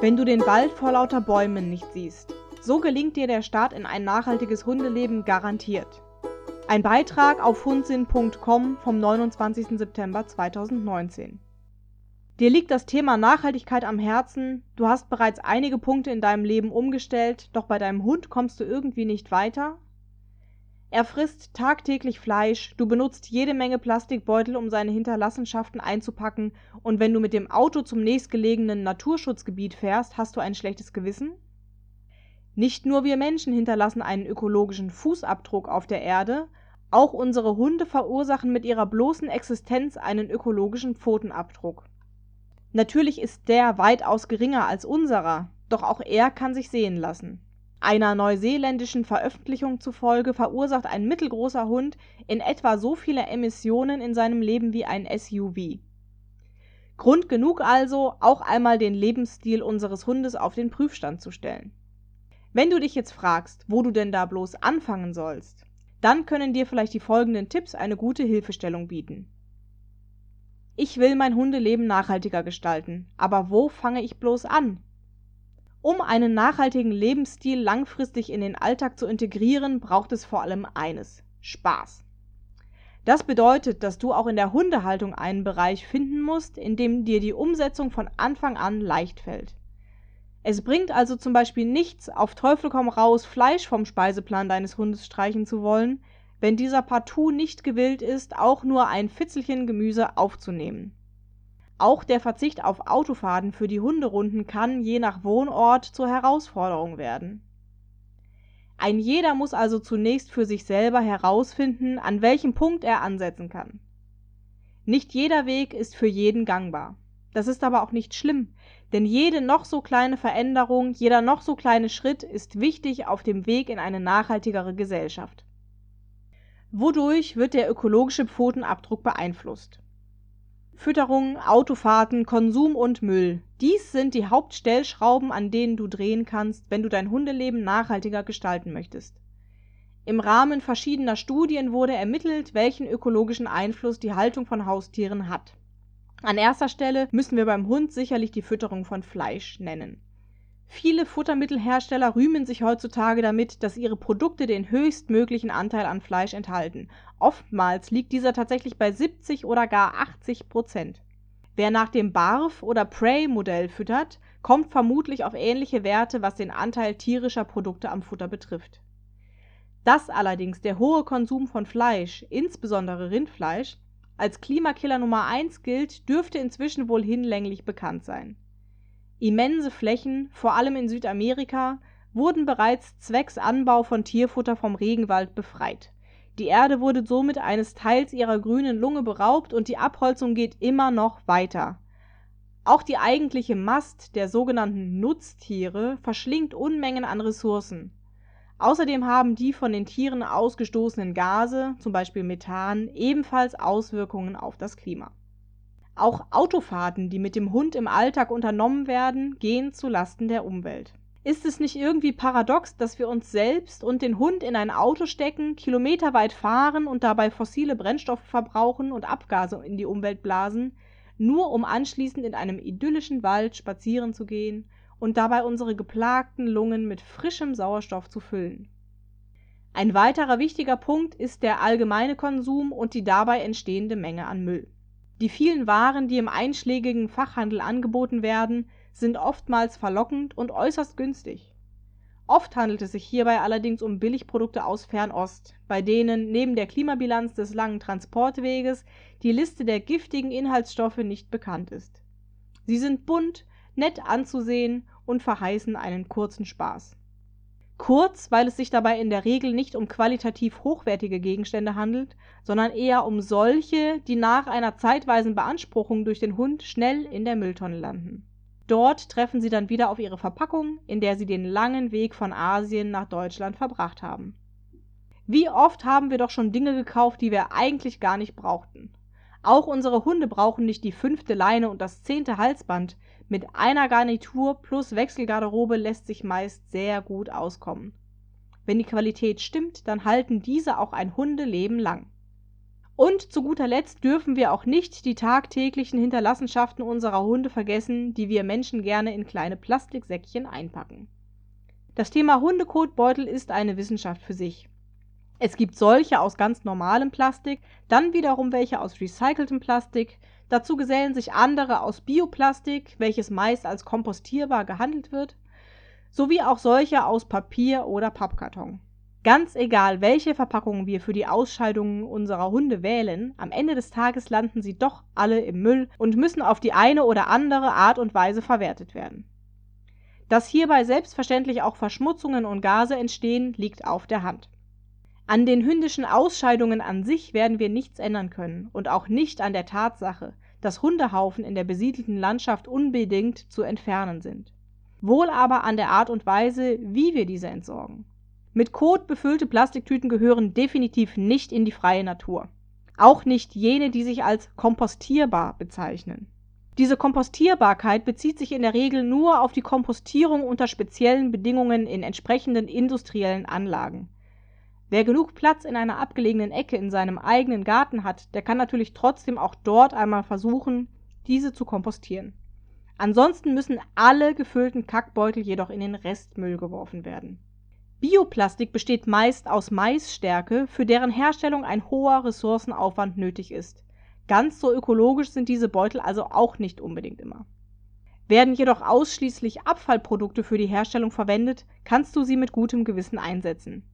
Wenn du den Wald vor lauter Bäumen nicht siehst, so gelingt dir der Start in ein nachhaltiges Hundeleben garantiert. Ein Beitrag auf hundsinn.com vom 29. September 2019. Dir liegt das Thema Nachhaltigkeit am Herzen, du hast bereits einige Punkte in deinem Leben umgestellt, doch bei deinem Hund kommst du irgendwie nicht weiter? Er frisst tagtäglich Fleisch, du benutzt jede Menge Plastikbeutel, um seine Hinterlassenschaften einzupacken, und wenn du mit dem Auto zum nächstgelegenen Naturschutzgebiet fährst, hast du ein schlechtes Gewissen? Nicht nur wir Menschen hinterlassen einen ökologischen Fußabdruck auf der Erde, auch unsere Hunde verursachen mit ihrer bloßen Existenz einen ökologischen Pfotenabdruck. Natürlich ist der weitaus geringer als unserer, doch auch er kann sich sehen lassen. Einer neuseeländischen Veröffentlichung zufolge verursacht ein mittelgroßer Hund in etwa so viele Emissionen in seinem Leben wie ein SUV. Grund genug also, auch einmal den Lebensstil unseres Hundes auf den Prüfstand zu stellen. Wenn du dich jetzt fragst, wo du denn da bloß anfangen sollst, dann können dir vielleicht die folgenden Tipps eine gute Hilfestellung bieten. Ich will mein Hundeleben nachhaltiger gestalten, aber wo fange ich bloß an? Um einen nachhaltigen Lebensstil langfristig in den Alltag zu integrieren, braucht es vor allem eines: Spaß. Das bedeutet, dass du auch in der Hundehaltung einen Bereich finden musst, in dem dir die Umsetzung von Anfang an leicht fällt. Es bringt also zum Beispiel nichts, auf Teufel komm raus Fleisch vom Speiseplan deines Hundes streichen zu wollen, wenn dieser partout nicht gewillt ist, auch nur ein Fitzelchen Gemüse aufzunehmen auch der Verzicht auf Autofahrten für die Hunderunden kann je nach Wohnort zur Herausforderung werden. Ein jeder muss also zunächst für sich selber herausfinden, an welchem Punkt er ansetzen kann. Nicht jeder Weg ist für jeden gangbar. Das ist aber auch nicht schlimm, denn jede noch so kleine Veränderung, jeder noch so kleine Schritt ist wichtig auf dem Weg in eine nachhaltigere Gesellschaft. Wodurch wird der ökologische Pfotenabdruck beeinflusst? Fütterung, Autofahrten, Konsum und Müll. Dies sind die Hauptstellschrauben, an denen du drehen kannst, wenn du dein Hundeleben nachhaltiger gestalten möchtest. Im Rahmen verschiedener Studien wurde ermittelt, welchen ökologischen Einfluss die Haltung von Haustieren hat. An erster Stelle müssen wir beim Hund sicherlich die Fütterung von Fleisch nennen Viele Futtermittelhersteller rühmen sich heutzutage damit, dass ihre Produkte den höchstmöglichen Anteil an Fleisch enthalten. Oftmals liegt dieser tatsächlich bei 70 oder gar 80 Prozent. Wer nach dem BARF oder Prey-Modell füttert, kommt vermutlich auf ähnliche Werte, was den Anteil tierischer Produkte am Futter betrifft. Dass allerdings der hohe Konsum von Fleisch, insbesondere Rindfleisch, als Klimakiller Nummer 1 gilt, dürfte inzwischen wohl hinlänglich bekannt sein Immense Flächen, vor allem in Südamerika, wurden bereits zwecks Anbau von Tierfutter vom Regenwald befreit. Die Erde wurde somit eines Teils ihrer grünen Lunge beraubt und die Abholzung geht immer noch weiter. Auch die eigentliche Mast der sogenannten Nutztiere verschlingt Unmengen an Ressourcen. Außerdem haben die von den Tieren ausgestoßenen Gase, zum Beispiel Methan, ebenfalls Auswirkungen auf das Klima auch Autofahrten, die mit dem Hund im Alltag unternommen werden, gehen zu Lasten der Umwelt. Ist es nicht irgendwie paradox, dass wir uns selbst und den Hund in ein Auto stecken, kilometerweit fahren und dabei fossile Brennstoffe verbrauchen und Abgase in die Umwelt blasen, nur um anschließend in einem idyllischen Wald spazieren zu gehen und dabei unsere geplagten Lungen mit frischem Sauerstoff zu füllen? Ein weiterer wichtiger Punkt ist der allgemeine Konsum und die dabei entstehende Menge an Müll die vielen Waren, die im einschlägigen Fachhandel angeboten werden, sind oftmals verlockend und äußerst günstig. Oft handelt es sich hierbei allerdings um Billigprodukte aus Fernost, bei denen neben der Klimabilanz des langen Transportweges die Liste der giftigen Inhaltsstoffe nicht bekannt ist. Sie sind bunt, nett anzusehen und verheißen einen kurzen Spaß Kurz, weil es sich dabei in der Regel nicht um qualitativ hochwertige Gegenstände handelt, sondern eher um solche, die nach einer zeitweisen Beanspruchung durch den Hund schnell in der Mülltonne landen. Dort treffen sie dann wieder auf ihre Verpackung, in der sie den langen Weg von Asien nach Deutschland verbracht haben. Wie oft haben wir doch schon Dinge gekauft, die wir eigentlich gar nicht brauchten. Auch unsere Hunde brauchen nicht die fünfte Leine und das zehnte Halsband, mit einer Garnitur plus Wechselgarderobe lässt sich meist sehr gut auskommen. Wenn die Qualität stimmt, dann halten diese auch ein Hundeleben lang. Und zu guter Letzt dürfen wir auch nicht die tagtäglichen Hinterlassenschaften unserer Hunde vergessen, die wir Menschen gerne in kleine Plastiksäckchen einpacken. Das Thema Hundekotbeutel ist eine Wissenschaft für sich. Es gibt solche aus ganz normalem Plastik, dann wiederum welche aus recyceltem Plastik, dazu gesellen sich andere aus Bioplastik, welches meist als kompostierbar gehandelt wird, sowie auch solche aus Papier oder Pappkarton. Ganz egal, welche Verpackungen wir für die Ausscheidungen unserer Hunde wählen, am Ende des Tages landen sie doch alle im Müll und müssen auf die eine oder andere Art und Weise verwertet werden. Dass hierbei selbstverständlich auch Verschmutzungen und Gase entstehen, liegt auf der Hand. An den hündischen Ausscheidungen an sich werden wir nichts ändern können und auch nicht an der Tatsache, dass Hundehaufen in der besiedelten Landschaft unbedingt zu entfernen sind. Wohl aber an der Art und Weise, wie wir diese entsorgen. Mit Kot befüllte Plastiktüten gehören definitiv nicht in die freie Natur. Auch nicht jene, die sich als kompostierbar bezeichnen. Diese Kompostierbarkeit bezieht sich in der Regel nur auf die Kompostierung unter speziellen Bedingungen in entsprechenden industriellen Anlagen. Wer genug Platz in einer abgelegenen Ecke in seinem eigenen Garten hat, der kann natürlich trotzdem auch dort einmal versuchen, diese zu kompostieren. Ansonsten müssen alle gefüllten Kackbeutel jedoch in den Restmüll geworfen werden. Bioplastik besteht meist aus Maisstärke, für deren Herstellung ein hoher Ressourcenaufwand nötig ist. Ganz so ökologisch sind diese Beutel also auch nicht unbedingt immer. Werden jedoch ausschließlich Abfallprodukte für die Herstellung verwendet, kannst du sie mit gutem Gewissen einsetzen.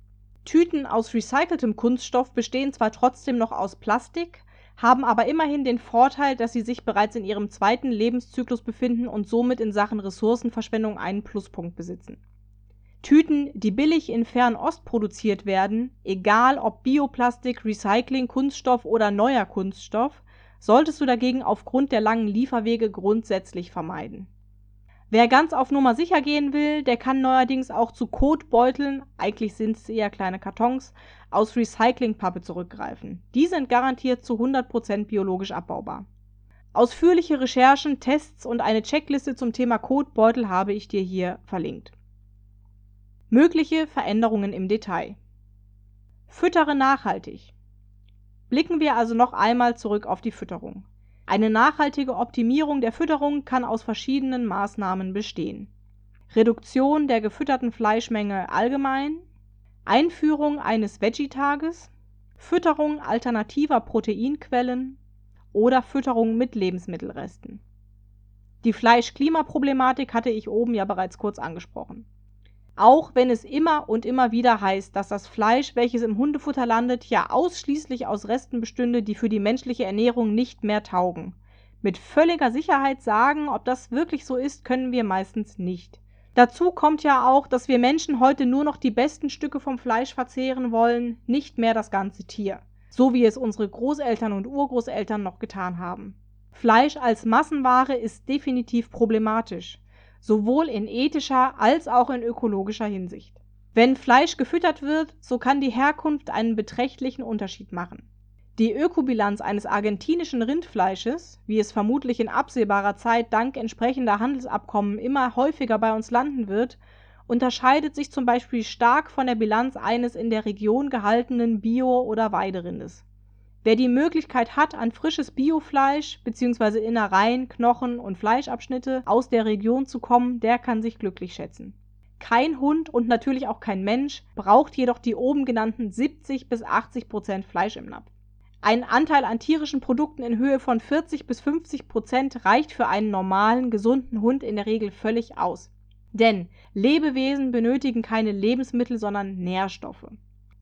Tüten aus recyceltem Kunststoff bestehen zwar trotzdem noch aus Plastik, haben aber immerhin den Vorteil, dass sie sich bereits in ihrem zweiten Lebenszyklus befinden und somit in Sachen Ressourcenverschwendung einen Pluspunkt besitzen Tüten, die billig in Fernost produziert werden, egal ob Bioplastik, Recycling, Kunststoff oder neuer Kunststoff, solltest du dagegen aufgrund der langen Lieferwege grundsätzlich vermeiden. Wer ganz auf Nummer sicher gehen will, der kann neuerdings auch zu Kotbeuteln, eigentlich sind es eher kleine Kartons, aus Recyclingpappe zurückgreifen. Die sind garantiert zu 100% biologisch abbaubar. Ausführliche Recherchen, Tests und eine Checkliste zum Thema Kotbeutel habe ich dir hier verlinkt. Mögliche Veränderungen im Detail. Füttere nachhaltig. Blicken wir also noch einmal zurück auf die Fütterung. Eine nachhaltige Optimierung der Fütterung kann aus verschiedenen Maßnahmen bestehen. Reduktion der gefütterten Fleischmenge allgemein, Einführung eines Veggie-Tages, Fütterung alternativer Proteinquellen oder Fütterung mit Lebensmittelresten. Die Fleisch-Klima-Problematik hatte ich oben ja bereits kurz angesprochen auch wenn es immer und immer wieder heißt, dass das Fleisch, welches im Hundefutter landet, ja ausschließlich aus Resten bestünde, die für die menschliche Ernährung nicht mehr taugen. Mit völliger Sicherheit sagen, ob das wirklich so ist, können wir meistens nicht. Dazu kommt ja auch, dass wir Menschen heute nur noch die besten Stücke vom Fleisch verzehren wollen, nicht mehr das ganze Tier. So wie es unsere Großeltern und Urgroßeltern noch getan haben. Fleisch als Massenware ist definitiv problematisch sowohl in ethischer als auch in ökologischer Hinsicht. Wenn Fleisch gefüttert wird, so kann die Herkunft einen beträchtlichen Unterschied machen. Die Ökobilanz eines argentinischen Rindfleisches, wie es vermutlich in absehbarer Zeit dank entsprechender Handelsabkommen immer häufiger bei uns landen wird, unterscheidet sich zum Beispiel stark von der Bilanz eines in der Region gehaltenen Bio- oder Weiderindes Wer die Möglichkeit hat, an frisches Biofleisch bzw. Innereien, Knochen und Fleischabschnitte aus der Region zu kommen, der kann sich glücklich schätzen. Kein Hund und natürlich auch kein Mensch braucht jedoch die oben genannten 70 bis 80 Prozent Fleisch im Napf. Ein Anteil an tierischen Produkten in Höhe von 40 bis 50 Prozent reicht für einen normalen, gesunden Hund in der Regel völlig aus. Denn Lebewesen benötigen keine Lebensmittel, sondern Nährstoffe.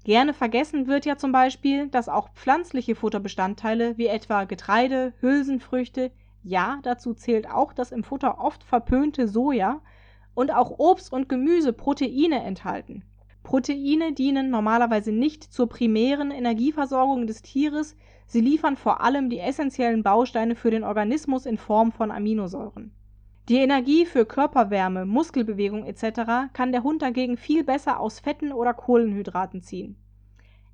Gerne vergessen wird ja zum Beispiel, dass auch pflanzliche Futterbestandteile wie etwa Getreide, Hülsenfrüchte, ja, dazu zählt auch das im Futter oft verpönte Soja und auch Obst und Gemüse Proteine enthalten. Proteine dienen normalerweise nicht zur primären Energieversorgung des Tieres, sie liefern vor allem die essentiellen Bausteine für den Organismus in Form von Aminosäuren. Die Energie für Körperwärme, Muskelbewegung etc. kann der Hund dagegen viel besser aus Fetten oder Kohlenhydraten ziehen.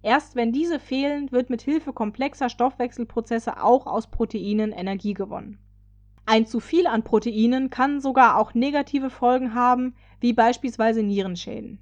Erst wenn diese fehlen, wird mit Hilfe komplexer Stoffwechselprozesse auch aus Proteinen Energie gewonnen. Ein zu viel an Proteinen kann sogar auch negative Folgen haben, wie beispielsweise Nierenschäden.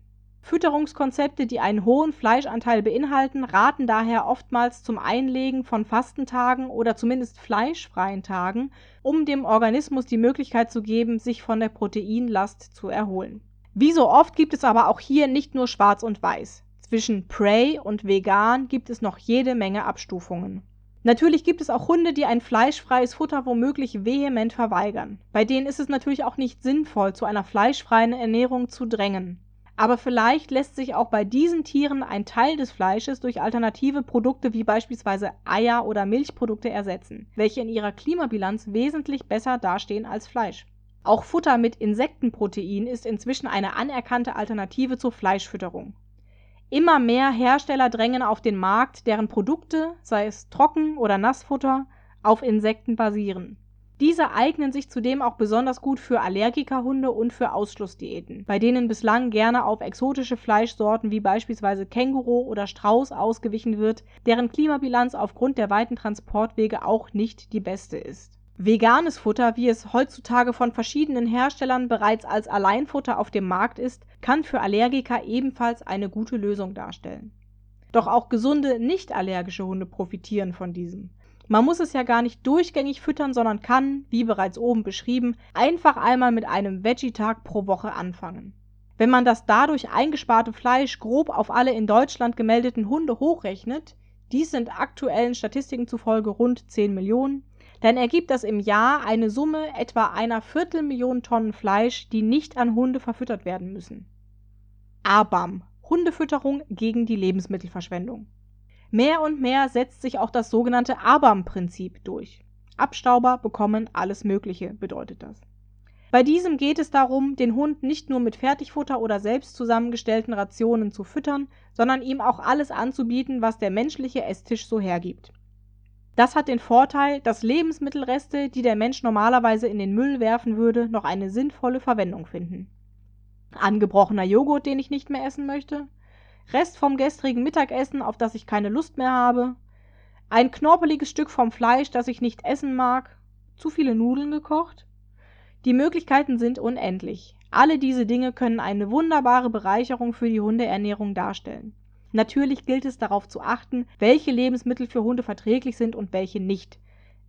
Fütterungskonzepte, die einen hohen Fleischanteil beinhalten, raten daher oftmals zum Einlegen von Fastentagen oder zumindest fleischfreien Tagen, um dem Organismus die Möglichkeit zu geben, sich von der Proteinlast zu erholen. Wie so oft gibt es aber auch hier nicht nur schwarz und weiß. Zwischen Prey und Vegan gibt es noch jede Menge Abstufungen. Natürlich gibt es auch Hunde, die ein fleischfreies Futter womöglich vehement verweigern. Bei denen ist es natürlich auch nicht sinnvoll, zu einer fleischfreien Ernährung zu drängen. Aber vielleicht lässt sich auch bei diesen Tieren ein Teil des Fleisches durch alternative Produkte wie beispielsweise Eier oder Milchprodukte ersetzen, welche in ihrer Klimabilanz wesentlich besser dastehen als Fleisch. Auch Futter mit Insektenprotein ist inzwischen eine anerkannte Alternative zur Fleischfütterung. Immer mehr Hersteller drängen auf den Markt, deren Produkte, sei es Trocken- oder Nassfutter, auf Insekten basieren diese eignen sich zudem auch besonders gut für Allergikerhunde und für Ausschlussdiäten, bei denen bislang gerne auf exotische Fleischsorten wie beispielsweise Känguru oder Strauß ausgewichen wird, deren Klimabilanz aufgrund der weiten Transportwege auch nicht die beste ist. Veganes Futter, wie es heutzutage von verschiedenen Herstellern bereits als Alleinfutter auf dem Markt ist, kann für Allergiker ebenfalls eine gute Lösung darstellen. Doch auch gesunde, nicht allergische Hunde profitieren von diesem man muss es ja gar nicht durchgängig füttern, sondern kann, wie bereits oben beschrieben, einfach einmal mit einem Veggie-Tag pro Woche anfangen. Wenn man das dadurch eingesparte Fleisch grob auf alle in Deutschland gemeldeten Hunde hochrechnet, dies sind aktuellen Statistiken zufolge rund 10 Millionen, dann ergibt das im Jahr eine Summe etwa einer Viertelmillion Tonnen Fleisch, die nicht an Hunde verfüttert werden müssen. ABAM Hundefütterung gegen die Lebensmittelverschwendung. Mehr und mehr setzt sich auch das sogenannte ABAM-Prinzip durch. Abstauber bekommen alles Mögliche, bedeutet das. Bei diesem geht es darum, den Hund nicht nur mit Fertigfutter oder selbst zusammengestellten Rationen zu füttern, sondern ihm auch alles anzubieten, was der menschliche Esstisch so hergibt. Das hat den Vorteil, dass Lebensmittelreste, die der Mensch normalerweise in den Müll werfen würde, noch eine sinnvolle Verwendung finden. Angebrochener Joghurt, den ich nicht mehr essen möchte, Rest vom gestrigen Mittagessen, auf das ich keine Lust mehr habe, ein knorpeliges Stück vom Fleisch, das ich nicht essen mag, zu viele Nudeln gekocht. Die Möglichkeiten sind unendlich. Alle diese Dinge können eine wunderbare Bereicherung für die Hundeernährung darstellen. Natürlich gilt es darauf zu achten, welche Lebensmittel für Hunde verträglich sind und welche nicht.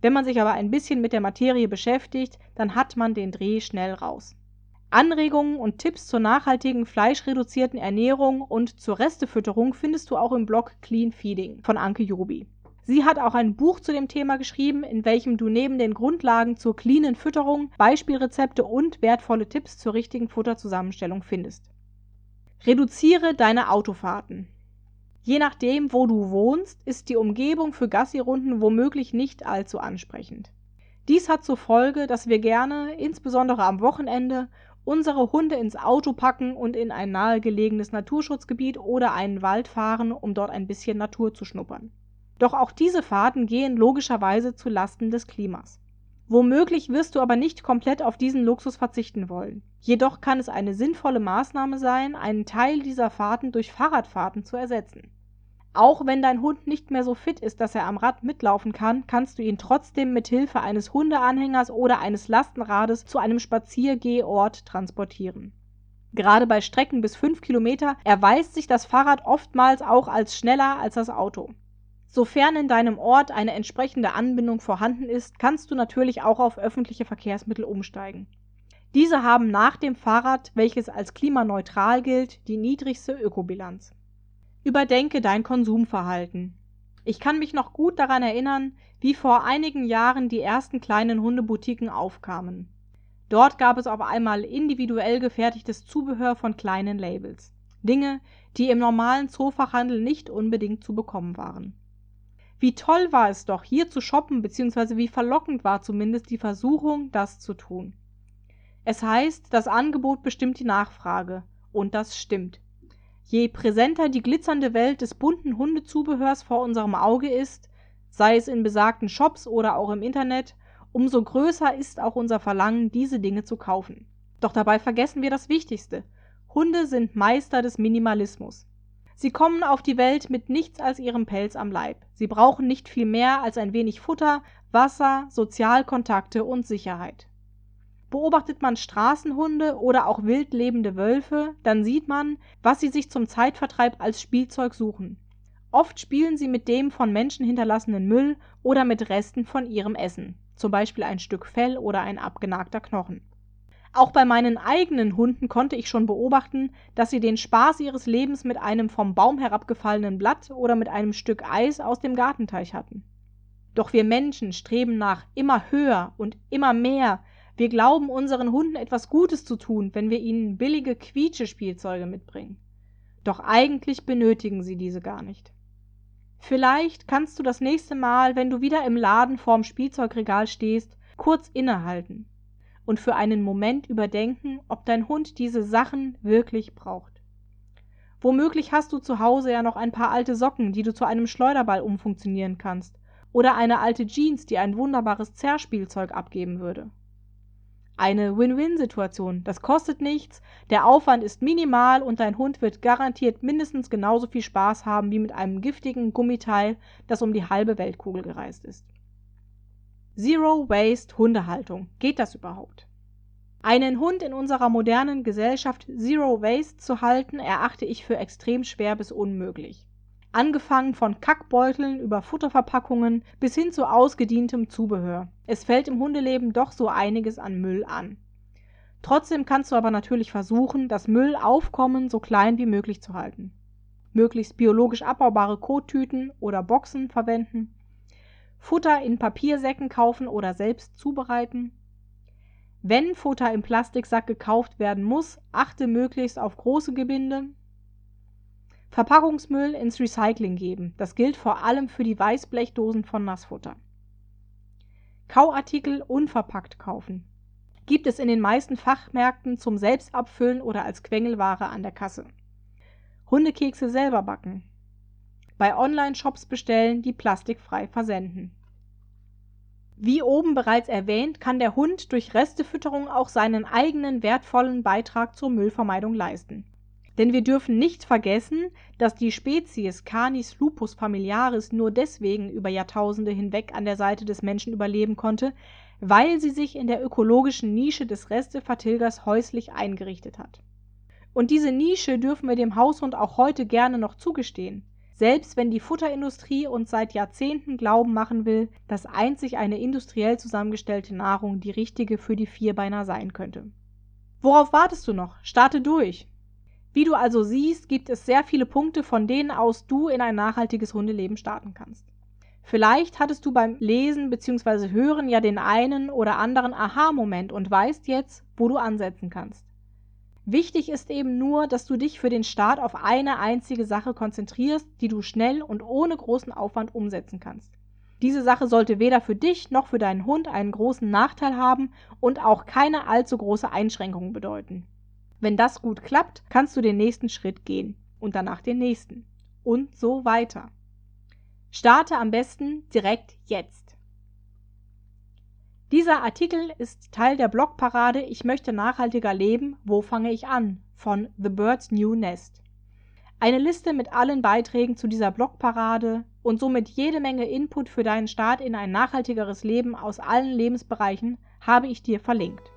Wenn man sich aber ein bisschen mit der Materie beschäftigt, dann hat man den Dreh schnell raus. Anregungen und Tipps zur nachhaltigen fleischreduzierten Ernährung und zur Restefütterung findest du auch im Blog Clean Feeding von Anke Jobi. Sie hat auch ein Buch zu dem Thema geschrieben, in welchem du neben den Grundlagen zur cleanen Fütterung Beispielrezepte und wertvolle Tipps zur richtigen Futterzusammenstellung findest. Reduziere deine Autofahrten. Je nachdem, wo du wohnst, ist die Umgebung für Gassirunden womöglich nicht allzu ansprechend. Dies hat zur Folge, dass wir gerne, insbesondere am Wochenende, unsere Hunde ins Auto packen und in ein nahegelegenes Naturschutzgebiet oder einen Wald fahren, um dort ein bisschen Natur zu schnuppern. Doch auch diese Fahrten gehen logischerweise zu Lasten des Klimas. Womöglich wirst du aber nicht komplett auf diesen Luxus verzichten wollen. Jedoch kann es eine sinnvolle Maßnahme sein, einen Teil dieser Fahrten durch Fahrradfahrten zu ersetzen. Auch wenn dein Hund nicht mehr so fit ist, dass er am Rad mitlaufen kann, kannst du ihn trotzdem mit Hilfe eines Hundeanhängers oder eines Lastenrades zu einem Spaziergehort transportieren. Gerade bei Strecken bis 5 Kilometer erweist sich das Fahrrad oftmals auch als schneller als das Auto. Sofern in deinem Ort eine entsprechende Anbindung vorhanden ist, kannst du natürlich auch auf öffentliche Verkehrsmittel umsteigen. Diese haben nach dem Fahrrad, welches als klimaneutral gilt, die niedrigste Ökobilanz. Überdenke dein Konsumverhalten. Ich kann mich noch gut daran erinnern, wie vor einigen Jahren die ersten kleinen Hundeboutiquen aufkamen. Dort gab es auf einmal individuell gefertigtes Zubehör von kleinen Labels. Dinge, die im normalen Zoofachhandel nicht unbedingt zu bekommen waren. Wie toll war es doch, hier zu shoppen, beziehungsweise wie verlockend war zumindest die Versuchung, das zu tun. Es heißt, das Angebot bestimmt die Nachfrage. Und das stimmt. Je präsenter die glitzernde Welt des bunten Hundezubehörs vor unserem Auge ist, sei es in besagten Shops oder auch im Internet, umso größer ist auch unser Verlangen, diese Dinge zu kaufen. Doch dabei vergessen wir das Wichtigste. Hunde sind Meister des Minimalismus. Sie kommen auf die Welt mit nichts als ihrem Pelz am Leib. Sie brauchen nicht viel mehr als ein wenig Futter, Wasser, Sozialkontakte und Sicherheit. Beobachtet man Straßenhunde oder auch wild lebende Wölfe, dann sieht man, was sie sich zum Zeitvertreib als Spielzeug suchen. Oft spielen sie mit dem von Menschen hinterlassenen Müll oder mit Resten von ihrem Essen, zum Beispiel ein Stück Fell oder ein abgenagter Knochen. Auch bei meinen eigenen Hunden konnte ich schon beobachten, dass sie den Spaß ihres Lebens mit einem vom Baum herabgefallenen Blatt oder mit einem Stück Eis aus dem Gartenteich hatten. Doch wir Menschen streben nach immer höher und immer mehr, wir glauben, unseren Hunden etwas Gutes zu tun, wenn wir ihnen billige Quietschespielzeuge mitbringen. Doch eigentlich benötigen sie diese gar nicht. Vielleicht kannst du das nächste Mal, wenn du wieder im Laden vorm Spielzeugregal stehst, kurz innehalten und für einen Moment überdenken, ob dein Hund diese Sachen wirklich braucht. Womöglich hast du zu Hause ja noch ein paar alte Socken, die du zu einem Schleuderball umfunktionieren kannst, oder eine alte Jeans, die ein wunderbares Zerrspielzeug abgeben würde eine Win-Win-Situation. Das kostet nichts, der Aufwand ist minimal und dein Hund wird garantiert mindestens genauso viel Spaß haben wie mit einem giftigen Gummiteil, das um die halbe Weltkugel gereist ist. Zero Waste Hundehaltung. Geht das überhaupt? Einen Hund in unserer modernen Gesellschaft Zero Waste zu halten, erachte ich für extrem schwer bis unmöglich angefangen von Kackbeuteln über Futterverpackungen bis hin zu ausgedientem Zubehör. Es fällt im Hundeleben doch so einiges an Müll an. Trotzdem kannst du aber natürlich versuchen, das Müllaufkommen so klein wie möglich zu halten. Möglichst biologisch abbaubare Kottüten oder Boxen verwenden, Futter in Papiersäcken kaufen oder selbst zubereiten. Wenn Futter im Plastiksack gekauft werden muss, achte möglichst auf große Gebinde, Verpackungsmüll ins Recycling geben. Das gilt vor allem für die Weißblechdosen von Nassfutter. Kauartikel unverpackt kaufen. Gibt es in den meisten Fachmärkten zum Selbstabfüllen oder als Quengelware an der Kasse. Hundekekse selber backen. Bei Online-Shops bestellen, die plastikfrei versenden. Wie oben bereits erwähnt, kann der Hund durch Restefütterung auch seinen eigenen wertvollen Beitrag zur Müllvermeidung leisten. Denn wir dürfen nicht vergessen, dass die Spezies Canis lupus familiaris nur deswegen über Jahrtausende hinweg an der Seite des Menschen überleben konnte, weil sie sich in der ökologischen Nische des Restevertilgers häuslich eingerichtet hat. Und diese Nische dürfen wir dem Haushund auch heute gerne noch zugestehen, selbst wenn die Futterindustrie uns seit Jahrzehnten glauben machen will, dass einzig eine industriell zusammengestellte Nahrung die richtige für die Vierbeiner sein könnte. Worauf wartest du noch? Starte durch! Wie du also siehst, gibt es sehr viele Punkte, von denen aus du in ein nachhaltiges Hundeleben starten kannst. Vielleicht hattest du beim Lesen bzw. Hören ja den einen oder anderen Aha-Moment und weißt jetzt, wo du ansetzen kannst. Wichtig ist eben nur, dass du dich für den Start auf eine einzige Sache konzentrierst, die du schnell und ohne großen Aufwand umsetzen kannst. Diese Sache sollte weder für dich noch für deinen Hund einen großen Nachteil haben und auch keine allzu große Einschränkung bedeuten. Wenn das gut klappt, kannst du den nächsten Schritt gehen und danach den nächsten und so weiter. Starte am besten direkt jetzt. Dieser Artikel ist Teil der Blogparade Ich möchte nachhaltiger leben, wo fange ich an? von The Bird's New Nest. Eine Liste mit allen Beiträgen zu dieser Blogparade und somit jede Menge Input für deinen Start in ein nachhaltigeres Leben aus allen Lebensbereichen habe ich dir verlinkt.